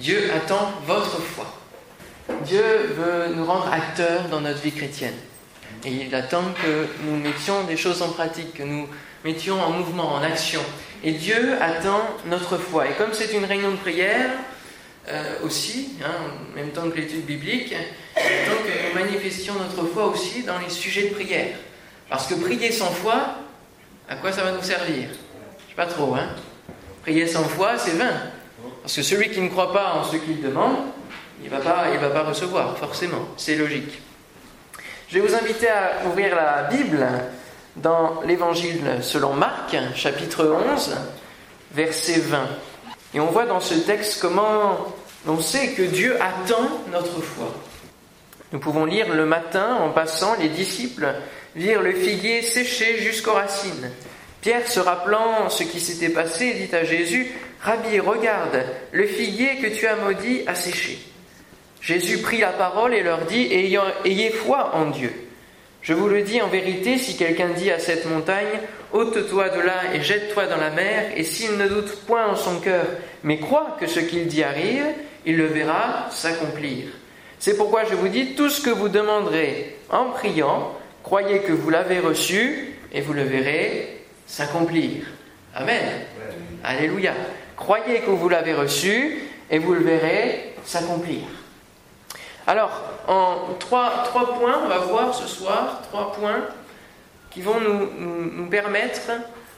Dieu attend votre foi. Dieu veut nous rendre acteurs dans notre vie chrétienne. Et il attend que nous mettions des choses en pratique, que nous mettions en mouvement, en action. Et Dieu attend notre foi. Et comme c'est une réunion de prière, euh, aussi, hein, en même temps que l'étude biblique, il attend que nous manifestions notre foi aussi dans les sujets de prière. Parce que prier sans foi, à quoi ça va nous servir? Je sais pas trop, hein Prier sans foi, c'est vain. Parce que celui qui ne croit pas en ce qu'il demande, il ne va, pas, va pas recevoir, forcément. C'est logique. Je vais vous inviter à ouvrir la Bible dans l'Évangile selon Marc, chapitre 11, verset 20. Et on voit dans ce texte comment on sait que Dieu attend notre foi. Nous pouvons lire le matin, en passant, les disciples virent le figuier séché jusqu'aux racines. Pierre, se rappelant ce qui s'était passé, dit à Jésus, Rabbi, regarde, le figuier que tu as maudit a séché. Jésus prit la parole et leur dit, Ayez foi en Dieu. Je vous le dis en vérité, si quelqu'un dit à cette montagne, ôte-toi de là et jette-toi dans la mer, et s'il ne doute point en son cœur, mais croit que ce qu'il dit arrive, il le verra s'accomplir. C'est pourquoi je vous dis, tout ce que vous demanderez en priant, croyez que vous l'avez reçu, et vous le verrez s'accomplir. Amen. Alléluia. Croyez que vous l'avez reçu, et vous le verrez s'accomplir. Alors, en trois, trois, points, on va voir ce soir, trois points qui vont nous, nous, permettre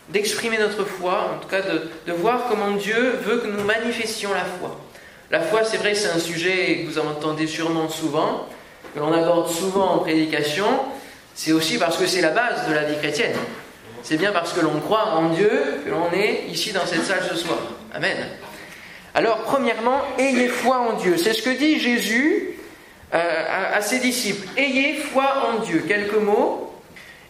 d'exprimer notre foi, en tout cas de, de, voir comment Dieu veut que nous manifestions la foi. La foi, c'est vrai, c'est un sujet que vous entendez sûrement souvent, que l'on aborde souvent en prédication, c'est aussi parce que c'est la base de la vie chrétienne. C'est bien parce que l'on croit en Dieu que l'on est ici dans cette salle ce soir. Amen. Alors, premièrement, ayez foi en Dieu. C'est ce que dit Jésus euh, à, ses disciples. Ayez foi en Dieu. Quelques mots.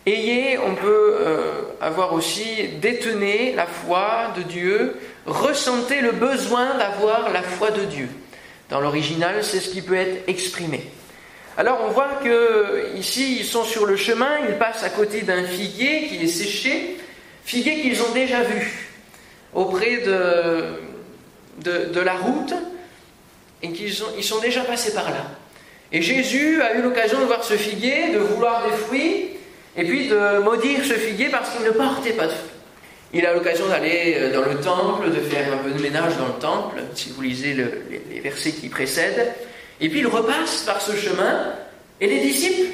Ayez, on peut euh, avoir aussi détenez la foi de Dieu, ressentez le besoin d'avoir la foi de Dieu. Dans l'original, c'est ce qui peut être exprimé. Alors on voit que ici ils sont sur le chemin, ils passent à côté d'un figuier qui est séché, figuier qu'ils ont déjà vu auprès de, de, la route et qu'ils ils sont déjà passés par là. Et Jésus a eu l'occasion de voir ce figuier, de vouloir des fruits, et puis de maudire ce figuier parce qu'il ne portait pas de fruits. Il a l'occasion d'aller euh, dans le temple, de faire un peu de ménage dans le temple, si vous lisez les, versets qui précèdent. Et puis il repasse par ce chemin, et les disciples,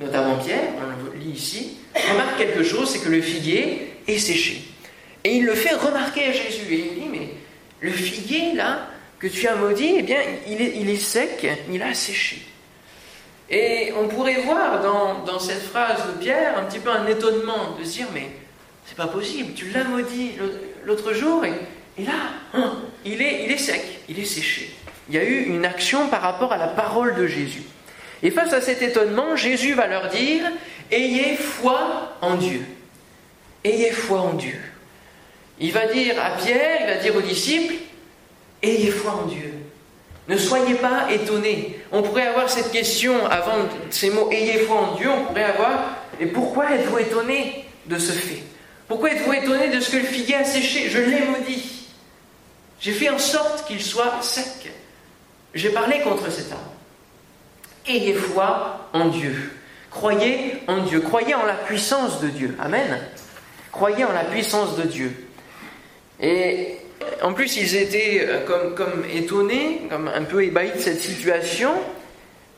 notamment Pierre, on le lit ici, remarquent quelque chose, c'est que le figuier est séché. Et il le fait remarquer à Jésus. Et il dit, mais le figuier, là, que tu as maudit, eh bien, il est, il est sec, il a séché. Et on pourrait voir dans, dans, cette phrase de Pierre un petit peu un étonnement de se dire mais c'est pas possible, tu l'as maudit l'autre jour et, et là, hein, il, est, il est sec, il est séché. Il y a eu une action par rapport à la parole de Jésus. Et face à cet étonnement, Jésus va leur dire Ayez foi en Dieu. Ayez foi en Dieu. Il va dire à Pierre, il va dire aux disciples Ayez foi en Dieu. Ne soyez pas étonnés. On pourrait avoir cette question avant ces mots Ayez foi en Dieu, on pourrait avoir Et pourquoi êtes-vous étonnés de ce fait? Pourquoi êtes-vous étonnés de ce que le figuier a séché? Je l'ai maudit. J'ai fait en sorte qu'il soit sec. J'ai parlé contre cet arbre. Ayez foi en Dieu. Croyez en Dieu. Croyez en la puissance de Dieu. Amen. Croyez en la puissance de Dieu. Et en plus, ils étaient euh, comme, comme étonnés, comme un peu ébahis de cette situation.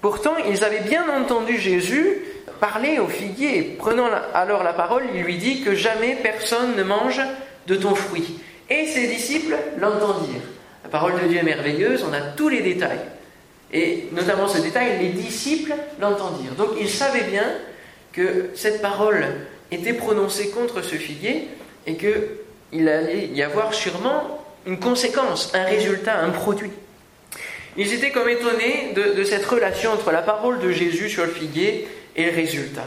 Pourtant, ils avaient bien entendu Jésus parler au figuier. Prenant alors la parole, il lui dit que jamais personne ne mange de ton fruit. Et ses disciples l'entendirent. La parole de Dieu est merveilleuse, on a tous les détails. Et notamment ce détail, les disciples l'entendirent. Donc ils savaient bien que cette parole était prononcée contre ce figuier et qu'il allait y avoir sûrement une conséquence, un résultat, un produit. Ils étaient comme étonnés de, cette relation entre la parole de Jésus sur le figuier et le résultat.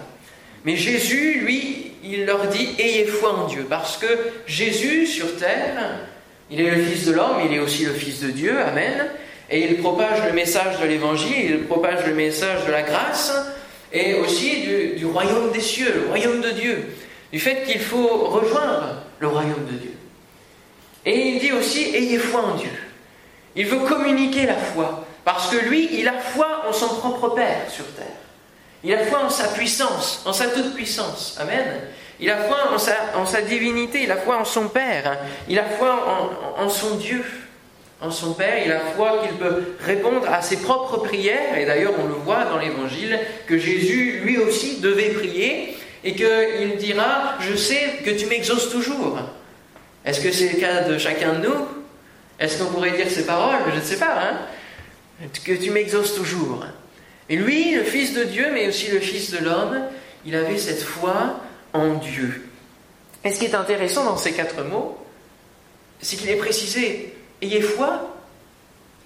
Mais Jésus, lui, il leur dit Ayez foi en Dieu, parce que Jésus sur terre, il est le Fils de l'homme, il est aussi le Fils de Dieu, Amen, et il propage le message de l'Évangile, il propage le message de la grâce, et aussi du, royaume des cieux, le royaume de Dieu, du fait qu'il faut rejoindre le royaume de Dieu. Et il dit aussi, ayez foi en Dieu. Il veut communiquer la foi. Parce que lui, il a foi en son propre Père sur terre. Il a foi en sa puissance, en sa toute puissance. Amen. Il a foi en sa, divinité, il a foi en son Père, il a foi en, son Dieu, en son Père, il a foi qu'il peut répondre à ses propres prières, et d'ailleurs on le voit dans l'Évangile, que Jésus lui aussi devait prier, et qu'il dira, je sais que tu m'exauces toujours. Est-ce que c'est le cas de chacun de nous? Est-ce qu'on pourrait dire ces paroles? Je ne sais pas, hein. Que tu m'exauces toujours. Et lui, le Fils de Dieu, mais aussi le Fils de l'homme, il avait cette foi en Dieu. Et ce qui est intéressant dans ces quatre mots, c'est qu'il est précisé ayez foi.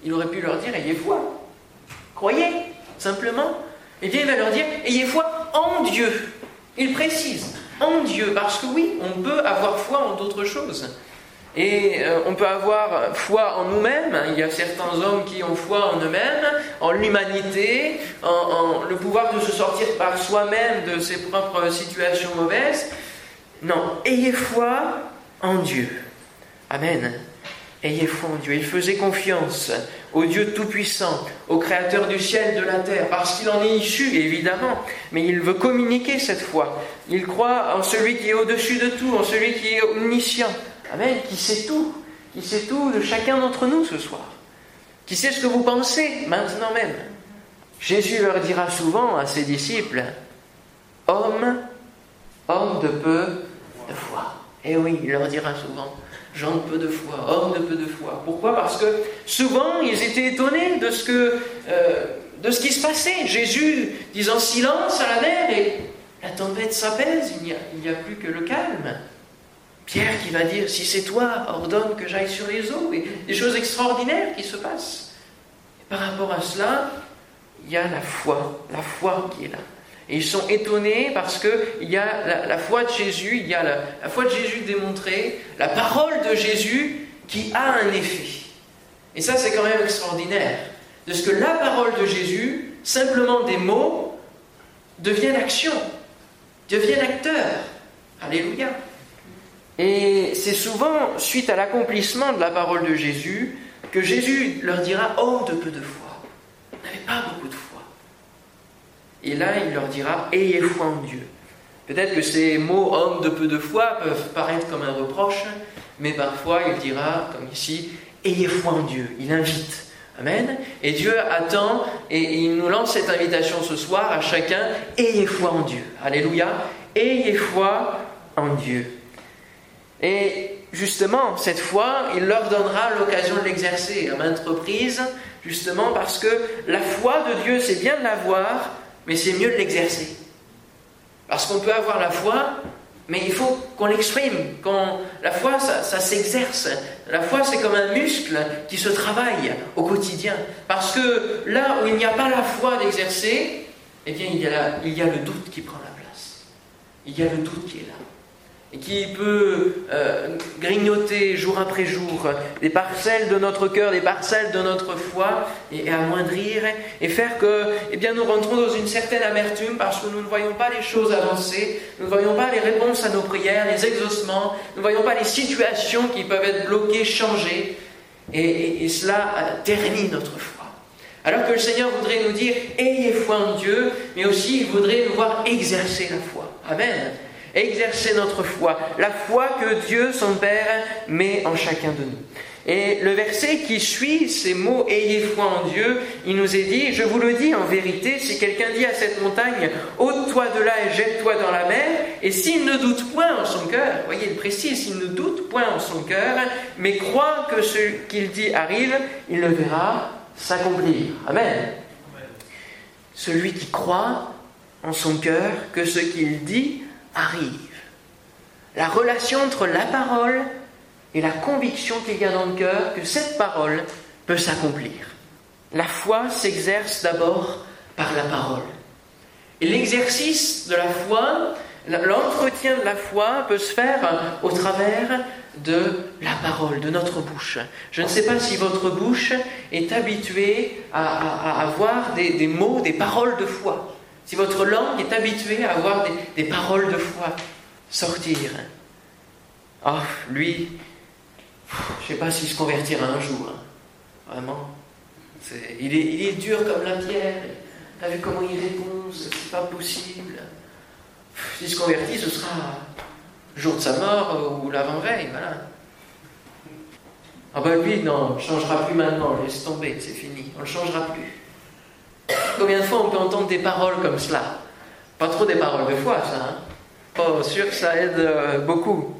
Il aurait pu leur dire ayez foi. Croyez, simplement. Et bien, il va leur dire ayez foi en Dieu. Il précise en Dieu, parce que oui, on peut avoir foi en d'autres choses. Et euh, on peut avoir foi en nous-mêmes. Il y a certains hommes qui ont foi en eux-mêmes, en l'humanité, en, le pouvoir de se sortir par soi-même de ses propres situations mauvaises. Non, ayez foi en Dieu. Amen. Ayez foi en Dieu. Il faisait confiance au Dieu Tout-Puissant, au Créateur du ciel et de la terre, parce qu'il en est issu, évidemment, mais il veut communiquer cette foi. Il croit en celui qui est au-dessus de tout, en celui qui est omniscient, Amen, qui sait tout, qui sait tout de chacun d'entre nous ce soir, qui sait ce que vous pensez maintenant même? Jésus leur dira souvent à ses disciples, Homme, homme de peu de foi. Eh oui, il leur dira souvent, gens de peu de foi, homme de peu de foi. Pourquoi? Parce que souvent, ils étaient étonnés de ce, que, euh, de ce qui se passait. Jésus disant silence à la mer et la tempête s'apaise, il n'y a, plus que le calme. Pierre qui va dire, si c'est toi, ordonne que j'aille sur les eaux, et des choses extraordinaires qui se passent. Et par rapport à cela, il y a la foi, la foi qui est là. Et ils sont étonnés parce qu'il y a la, foi de Jésus, il y a la, foi de Jésus démontrée, la parole de Jésus qui a un effet. Et ça, c'est quand même extraordinaire. De ce que la parole de Jésus, simplement des mots, deviennent action, deviennent acteur. Alléluia. Et c'est souvent suite à l'accomplissement de la parole de Jésus que Jésus leur dira Oh, de peu de foi. Vous n'avez pas beaucoup de foi. Et là, il leur dira Ayez foi en Dieu. Peut-être que ces mots homme de peu de foi peuvent paraître comme un reproche, mais parfois il dira, comme ici, Ayez foi en Dieu. Il invite. Amen. Et Dieu attend et il nous lance cette invitation ce soir à chacun Ayez foi en Dieu. Alléluia. Ayez foi en Dieu. Et justement, cette fois, il leur donnera l'occasion de l'exercer à maintes reprises, justement parce que la foi de Dieu, c'est bien de l'avoir, mais c'est mieux de l'exercer. Parce qu'on peut avoir la foi, mais il faut qu'on l'exprime. La foi, ça, s'exerce. La foi, c'est comme un muscle qui se travaille au quotidien. Parce que là où il n'y a pas la foi d'exercer, eh bien, il y, a le doute qui prend la place. Il y a le doute qui est là qui peut euh, grignoter jour après jour des parcelles de notre cœur, des parcelles de notre foi, et, amoindrir, et faire que eh bien, nous rentrons dans une certaine amertume parce que nous ne voyons pas les choses avancer, nous ne voyons pas les réponses à nos prières, les exaucements, nous ne voyons pas les situations qui peuvent être bloquées, changées, et, et cela ternit notre foi. Alors que le Seigneur voudrait nous dire, ayez foi en Dieu, mais aussi il voudrait nous voir exercer la foi. Amen exercer notre foi, la foi que Dieu, son Père, met en chacun de nous. Et le verset qui suit ces mots Ayez foi en Dieu, il nous est dit, je vous le dis en vérité, si quelqu'un dit à cette montagne, ôte-toi de là et jette-toi dans la mer, et s'il ne doute point en son cœur, voyez, il précise, s'il ne doute point en son cœur, mais croit que ce qu'il dit arrive, il le verra s'accomplir. Amen. Celui qui croit en son cœur que ce qu'il dit arrive. La relation entre la parole et la conviction qu'il y a dans le cœur que cette parole peut s'accomplir. La foi s'exerce d'abord par la parole. Et l'exercice de la foi, l'entretien de la foi peut se faire au travers de la parole, de notre bouche. Je ne sais pas si votre bouche est habituée à, avoir des mots, des paroles de foi. Si votre langue est habituée à avoir des, paroles de foi sortir, oh, lui, je ne sais pas s'il se convertira un jour. Vraiment. il, est, dur comme la pierre. T'as vu comment il répond C'est pas possible. S'il se convertit, ce sera jour de sa mort ou l'avant-veille, voilà. Ah ben lui, non, on ne changera plus maintenant, laisse tomber, c'est fini, on ne changera plus. Combien de fois on peut entendre des paroles comme cela? Pas trop des paroles de foi, ça, hein Pas sûr que ça aide euh, beaucoup.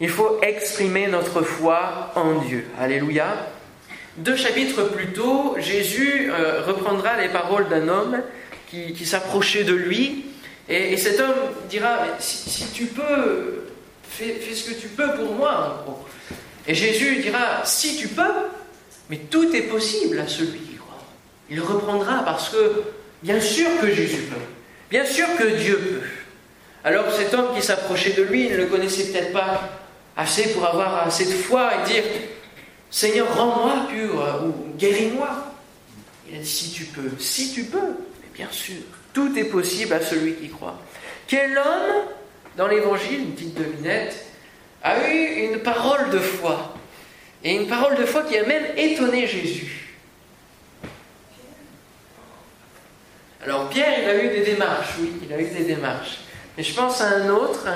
Il faut exprimer notre foi en Dieu. Alléluia. Deux chapitres plus tôt, Jésus euh, reprendra les paroles d'un homme qui, s'approchait de lui, et, cet homme dira, si, tu peux, fais, fais, ce que tu peux pour moi, en gros. Et Jésus dira, si tu peux, mais tout est possible à celui. Il reprendra parce que, bien sûr que Jésus peut, bien sûr que Dieu peut. Alors cet homme qui s'approchait de lui ne le connaissait peut-être pas assez pour avoir assez de foi et dire, Seigneur, rends-moi pur ou guéris-moi. Il a dit, si tu peux, si tu peux, mais bien sûr, tout est possible à celui qui croit. Quel homme, dans l'évangile, une petite devinette, a eu une parole de foi. Et une parole de foi qui a même étonné Jésus. Alors Pierre, il a eu des démarches, oui, il a eu des démarches. Et je pense à un autre,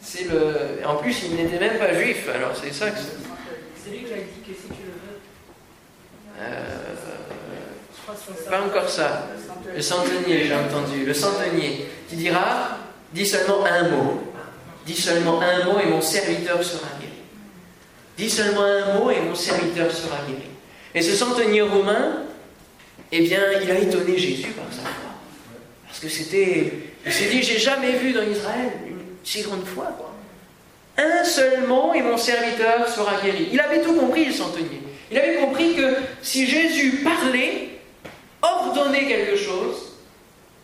c'est le... En plus, il n'était même pas juif, alors c'est ça que c'est... lui qui a dit que si tu le veux... Euh... Pas encore ça. Le centenier, j'ai entendu. Le centenier qui dira, dis seulement un mot, Dis seulement un mot et mon serviteur sera guéri. Dis seulement un mot et mon serviteur sera guéri. Et ce centenier romain, eh bien, il a étonné Jésus par sa foi. Parce que c'était. Il s'est dit J'ai jamais vu dans Israël une si grande foi. Un seul mot et mon serviteur sera guéri. Il avait tout compris, le centenier. Il avait compris que si Jésus parlait, ordonnait quelque chose,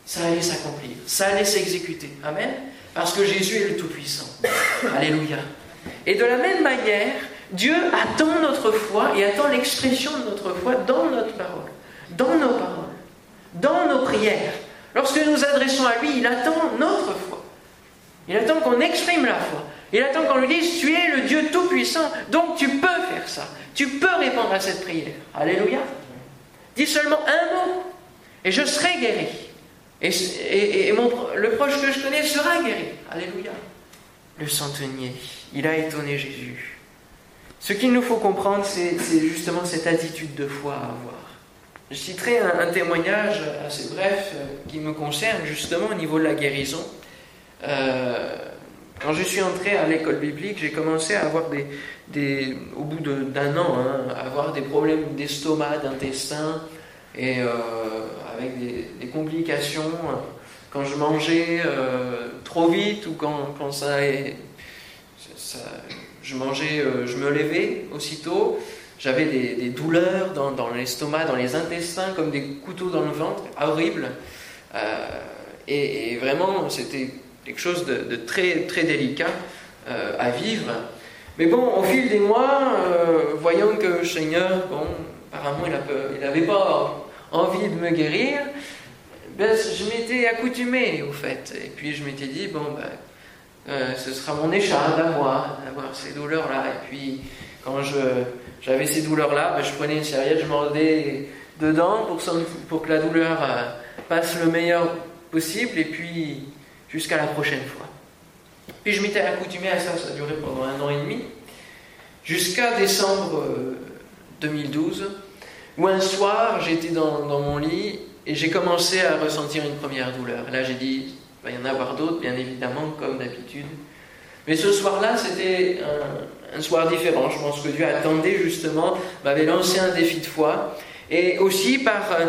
ça allait s'accomplir, ça allait s'exécuter. Amen. Parce que Jésus est le Tout-Puissant. Alléluia. Et de la même manière, Dieu attend notre foi et attend l'expression de notre foi dans notre parole, dans nos paroles, dans nos prières. Lorsque nous adressons à lui, il attend notre foi. Il attend qu'on exprime la foi. Il attend qu'on lui dise, tu es le Dieu Tout-Puissant, donc tu peux faire ça. Tu peux répondre à cette prière. Alléluia. Dis seulement un mot et je serai guéri. Et, le proche que je connais sera guéri. Alléluia. Le centenier, il a étonné Jésus. Ce qu'il nous faut comprendre, c'est justement cette attitude de foi à avoir. Je citerai un, témoignage assez bref euh, qui me concerne justement au niveau de la guérison. Euh, quand je suis entré à l'école biblique, j'ai commencé à avoir des, au bout d'un an, hein, avoir des problèmes d'estomac, d'intestin, et euh, avec des, complications quand je mangeais trop vite ou quand, quand ça, je mangeais, je me levais aussitôt, j'avais des, douleurs dans, l'estomac, dans les intestins, comme des couteaux dans le ventre, horrible. Et, vraiment, c'était quelque chose de, très, très délicat à vivre. Mais bon, au fil des mois, voyant que Seigneur, bon, apparemment, il n'avait pas envie de me guérir, ben, je m'étais accoutumé au fait. Et puis je m'étais dit, bon, ben, euh, ce sera mon écharpe moi, d'avoir ces douleurs-là. Et puis quand j'avais ces douleurs-là, ben, je prenais une serviette, je mordais dedans pour, que la douleur euh, passe le meilleur possible, et puis jusqu'à la prochaine fois. Puis je m'étais accoutumé à ça, ça a duré pendant un an et demi, jusqu'à décembre 2012 euh, ou un soir, j'étais dans, mon lit et j'ai commencé à ressentir une première douleur. Là, j'ai dit, il va y en avoir d'autres, bien évidemment, comme d'habitude. Mais ce soir-là, c'était un, soir différent. Je pense que Dieu attendait justement, m'avait lancé un défi de foi. Et aussi par, euh,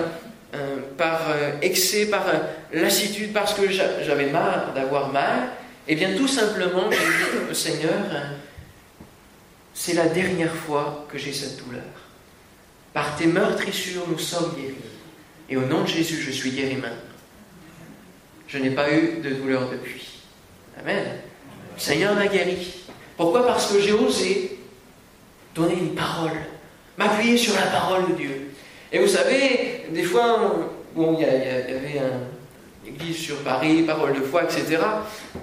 euh, par euh, excès, par lassitude, parce que j'avais marre d'avoir mal. Et bien tout simplement, j'ai dit, Seigneur, c'est la dernière fois que j'ai cette douleur. Par tes meurtrissures, nous sommes guéris. Et au nom de Jésus, je suis guéri maintenant. Je n'ai pas eu de douleur depuis. Amen. Le Seigneur m'a guéri. Pourquoi Parce que j'ai osé donner une parole, m'appuyer sur la parole de Dieu. Et vous savez, des fois, bon, il y, avait une église sur Paris, parole de foi, etc.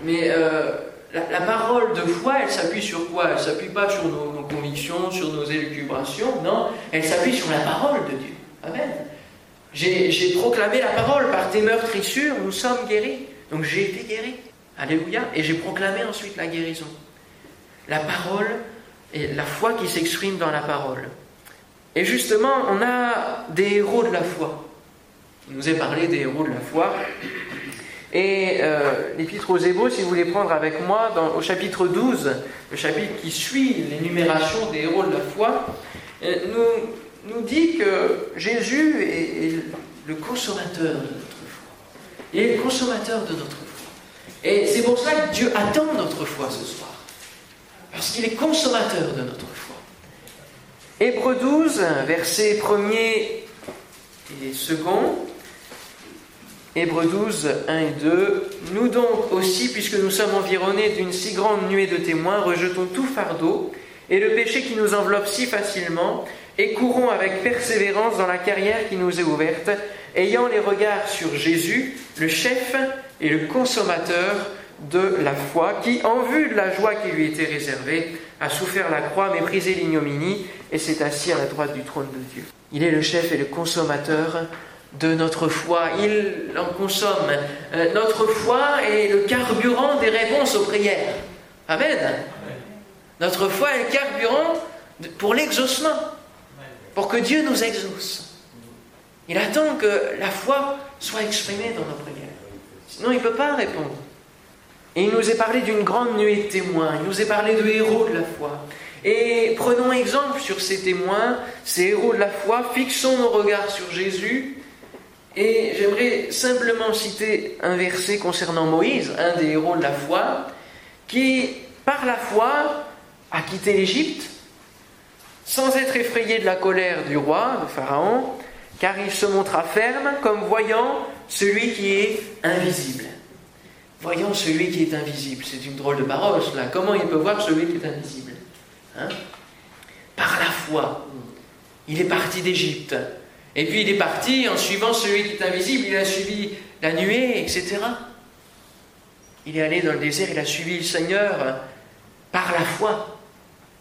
Mais euh, la, parole de foi, elle s'appuie sur quoi? Elle s'appuie pas sur nos, nos, convictions, sur nos élucubrations, non, elle s'appuie sur la parole de Dieu. Amen. J'ai proclamé la parole, par tes meurtrissures, nous sommes guéris. Donc j'ai été guéri. Alléluia. Et j'ai proclamé ensuite la guérison. La parole et la foi qui s'exprime dans la parole. Et justement, on a des héros de la foi. Il nous est parlé des héros de la foi. Et euh, l'Épître aux Hébreux, si vous voulez prendre avec moi, au chapitre 12, le chapitre qui suit l'énumération des héros de la foi, euh, nous, nous dit que Jésus est, est, le consommateur de notre foi. Il est le consommateur de notre foi. Et c'est pour ça que Dieu attend notre foi ce soir. Parce qu'il est consommateur de notre foi. Hébreux 12, versets 1er et second. Hébreux 12, 1 et 2. Nous donc aussi, puisque nous sommes environnés d'une si grande nuée de témoins, rejetons tout fardeau et le péché qui nous enveloppe si facilement, et courons avec persévérance dans la carrière qui nous est ouverte, ayant les regards sur Jésus, le chef et le consommateur de la foi, qui, en vue de la joie qui lui était réservée, a souffert la croix, méprisé l'ignominie, et s'est assis à la droite du trône de Dieu. Il est le chef et le consommateur de notre foi. Il en consomme. Euh, notre foi est le carburant des réponses aux prières. Amen. Notre foi est le carburant pour l'exaucement, pour que Dieu nous exauce. Il attend que la foi soit exprimée dans nos prières. Sinon, il ne peut pas répondre. Et il nous est parlé d'une grande nuée de témoins, il nous est parlé de héros de la foi. Et prenons exemple sur ces témoins, ces héros de la foi, fixons nos regards sur Jésus. Et j'aimerais simplement citer un verset concernant Moïse, un des héros de la foi, qui, par la foi, a quitté l'Égypte, sans être effrayé de la colère du roi, de Pharaon, car il se montra ferme comme voyant celui qui est invisible. Voyons celui qui est invisible. C'est une drôle de parole, cela. Comment il peut voir celui qui est invisible hein? Par la foi. Il est parti d'Égypte. Et puis il est parti en suivant celui qui est invisible. Il a suivi la nuée, etc. Il est allé dans le désert, il a suivi le Seigneur par la foi.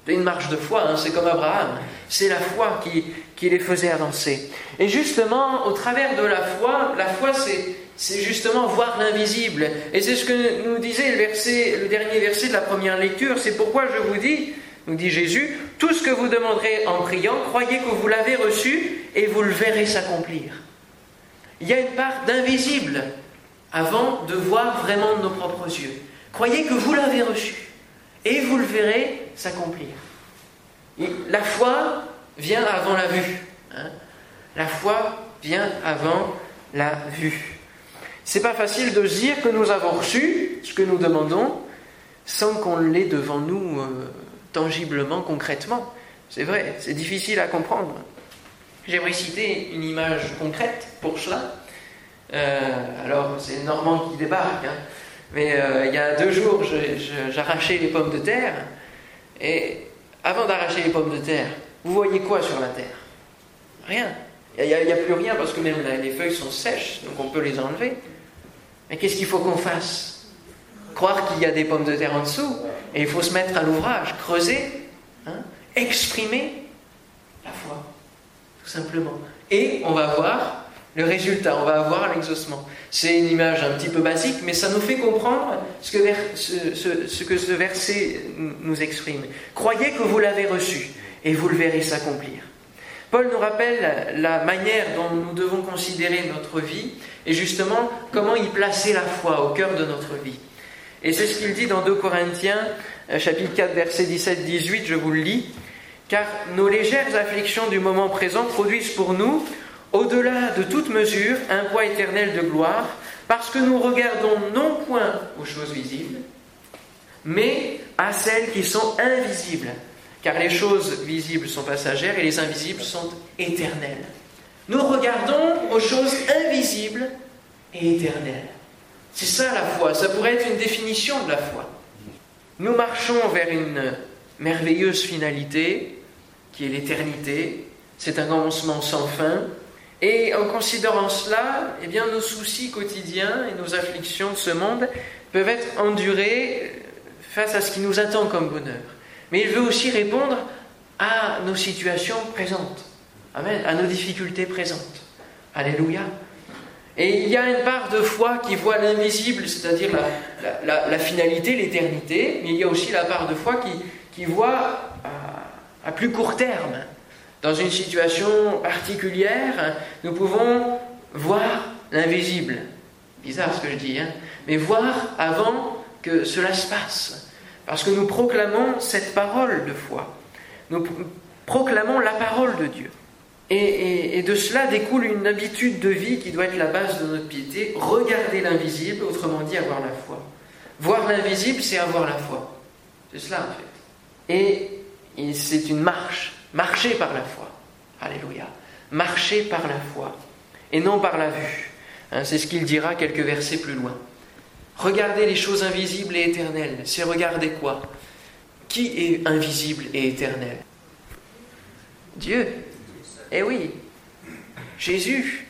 Une marche de foi, hein, c'est comme Abraham. C'est la foi qui, les faisait avancer. Et justement, au travers de la foi, la foi c'est justement voir l'invisible. Et c'est ce que nous disait le dernier verset de la première lecture. C'est pourquoi je vous dis, nous dit Jésus, tout ce que vous demanderez en priant, croyez que vous l'avez reçu et vous le verrez s'accomplir. Il y a une part d'invisible avant de voir vraiment de nos propres yeux. Croyez que vous l'avez reçu et vous le verrez s'accomplir. La foi vient avant la vue. Hein. la foi vient avant la vue. C'est pas facile de dire que nous avons reçu ce que nous demandons sans qu'on l'ait devant nous euh, tangiblement, concrètement. C'est vrai, c'est difficile à comprendre. J'aimerais citer une image concrète pour cela. Euh, alors, c'est Normand qui débarque, hein. mais euh, il y a deux jours, j'arrachais les pommes de terre, et avant d'arracher les pommes de terre, vous voyez quoi sur la terre? Rien. Il n'y a, plus rien parce que même les feuilles sont sèches, donc on peut les enlever. Mais qu'est-ce qu'il faut qu'on fasse? Croire qu'il y a des pommes de terre en dessous, et il faut se mettre à l'ouvrage, creuser, hein, exprimer la foi, tout simplement. Et on va voir le résultat, on va avoir l'exaucement. C'est une image un petit peu basique, mais ça nous fait comprendre ce que, ce, que ce verset nous exprime. Croyez que vous l'avez reçu, et vous le verrez s'accomplir. Paul nous rappelle la manière dont nous devons considérer notre vie et justement comment y placer la foi au cœur de notre vie. Et c'est ce qu'il dit dans 2 Corinthiens euh, chapitre 4 verset 17-18, je vous le lis, car nos légères afflictions du moment présent produisent pour nous, au-delà de toute mesure, un poids éternel de gloire, parce que nous regardons non point aux choses visibles, mais à celles qui sont invisibles, car les choses visibles sont passagères et les invisibles sont éternelles. Nous regardons aux choses invisibles et éternelles. C'est ça la foi, ça pourrait être une définition de la foi. Nous marchons vers une merveilleuse finalité, qui est l'éternité. C'est un commencement sans fin. Et en considérant cela, eh nos soucis quotidiens et nos afflictions de ce monde peuvent être endurés face à ce qui nous attend comme bonheur. Mais il veut aussi répondre à nos situations présentes. À nos difficultés présentes. Alléluia. Et il y a une part de foi qui voit l'invisible, c'est-à-dire la, finalité, l'éternité, mais il y a aussi la part de foi qui voit à, plus court terme. Dans une situation particulière, nous pouvons voir l'invisible. Bizarre ce que je dis, hein mais voir avant que cela se passe. Parce que nous proclamons cette parole de foi. Nous proclamons la parole de Dieu. Et, de cela découle une habitude de vie qui doit être la base de notre piété. Regarder l'invisible, autrement dit avoir la foi. Voir l'invisible, c'est avoir la foi. C'est cela en fait. Et, et c'est une marche. Marcher par la foi. Alléluia. Marcher par la foi. Et non par la vue. Hein, c'est ce qu'il dira quelques versets plus loin. Regarder les choses invisibles et éternelles, c'est regarder quoi? Qui est invisible et éternel? Dieu. Eh oui, Jésus.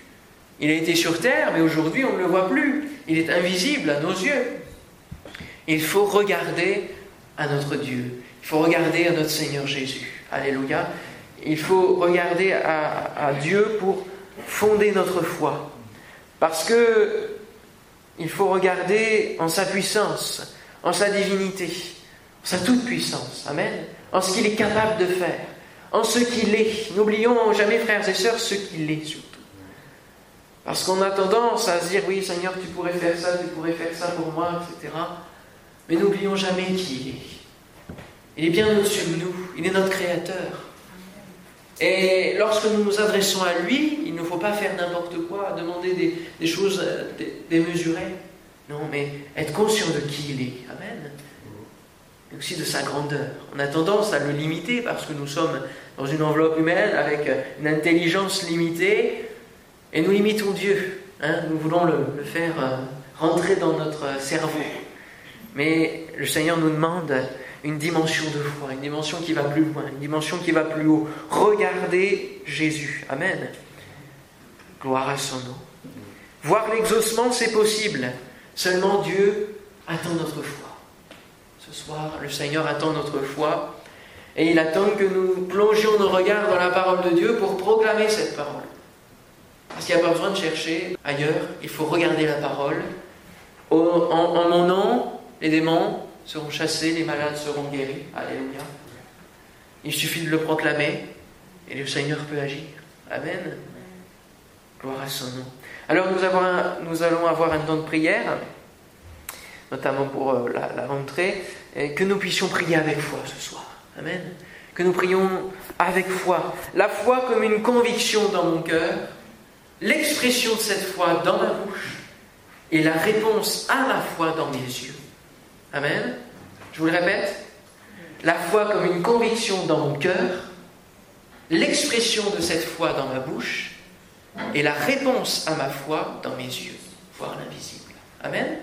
Il a été sur terre, mais aujourd'hui on ne le voit plus. Il est invisible à nos yeux. Il faut regarder à notre Dieu. Il faut regarder à notre Seigneur Jésus. Alléluia. Il faut regarder à, Dieu pour fonder notre foi. Parce que il faut regarder en sa puissance, en sa divinité, en sa toute-puissance. Amen. En ce qu'il est capable de faire, en ce qu'il est. N'oublions jamais, frères et sœurs, ce qu'il est surtout. Parce qu'on a tendance à se dire, oui Seigneur, tu pourrais faire ça, tu pourrais faire ça pour moi, etc. Mais n'oublions jamais qui il est. Il est bien au-dessus de nous, il est notre Créateur. Et lorsque nous nous adressons à lui, il ne faut pas faire n'importe quoi, demander des, choses euh, démesurées. Non, mais être conscient de qui il est. Amen. Et aussi de sa grandeur. On a tendance à le limiter parce que nous sommes dans une enveloppe humaine avec une intelligence limitée et nous limitons Dieu. Hein. nous voulons le faire euh, rentrer dans notre cerveau. Mais le Seigneur nous demande une dimension de foi, une dimension qui va plus loin, une dimension qui va plus haut. Regardez Jésus. Amen. Gloire à son nom. Voir l'exaucement, c'est possible. Seulement Dieu attend notre foi. Ce soir, le Seigneur attend notre foi et il attend que nous plongions nos regards dans la parole de Dieu pour proclamer cette parole. Parce qu'il n'y a pas besoin de chercher ailleurs, il faut regarder la parole. En, en mon nom, les démons seront chassés, les malades seront guéris. Alléluia. Il suffit de le proclamer et le Seigneur peut agir. Amen. Gloire à son nom. Alors nous, allons avoir un temps de prière, notamment pour euh, la, rentrée, que nous puissions prier avec foi ce soir. Amen. Que nous prions avec foi. La foi comme une conviction dans mon cœur, l'expression de cette foi dans ma bouche et la réponse à la foi dans mes yeux. Amen. Je vous le répète. La foi comme une conviction dans mon cœur, l'expression de cette foi dans ma bouche et la réponse à ma foi dans mes yeux, voir l'invisible. Amen.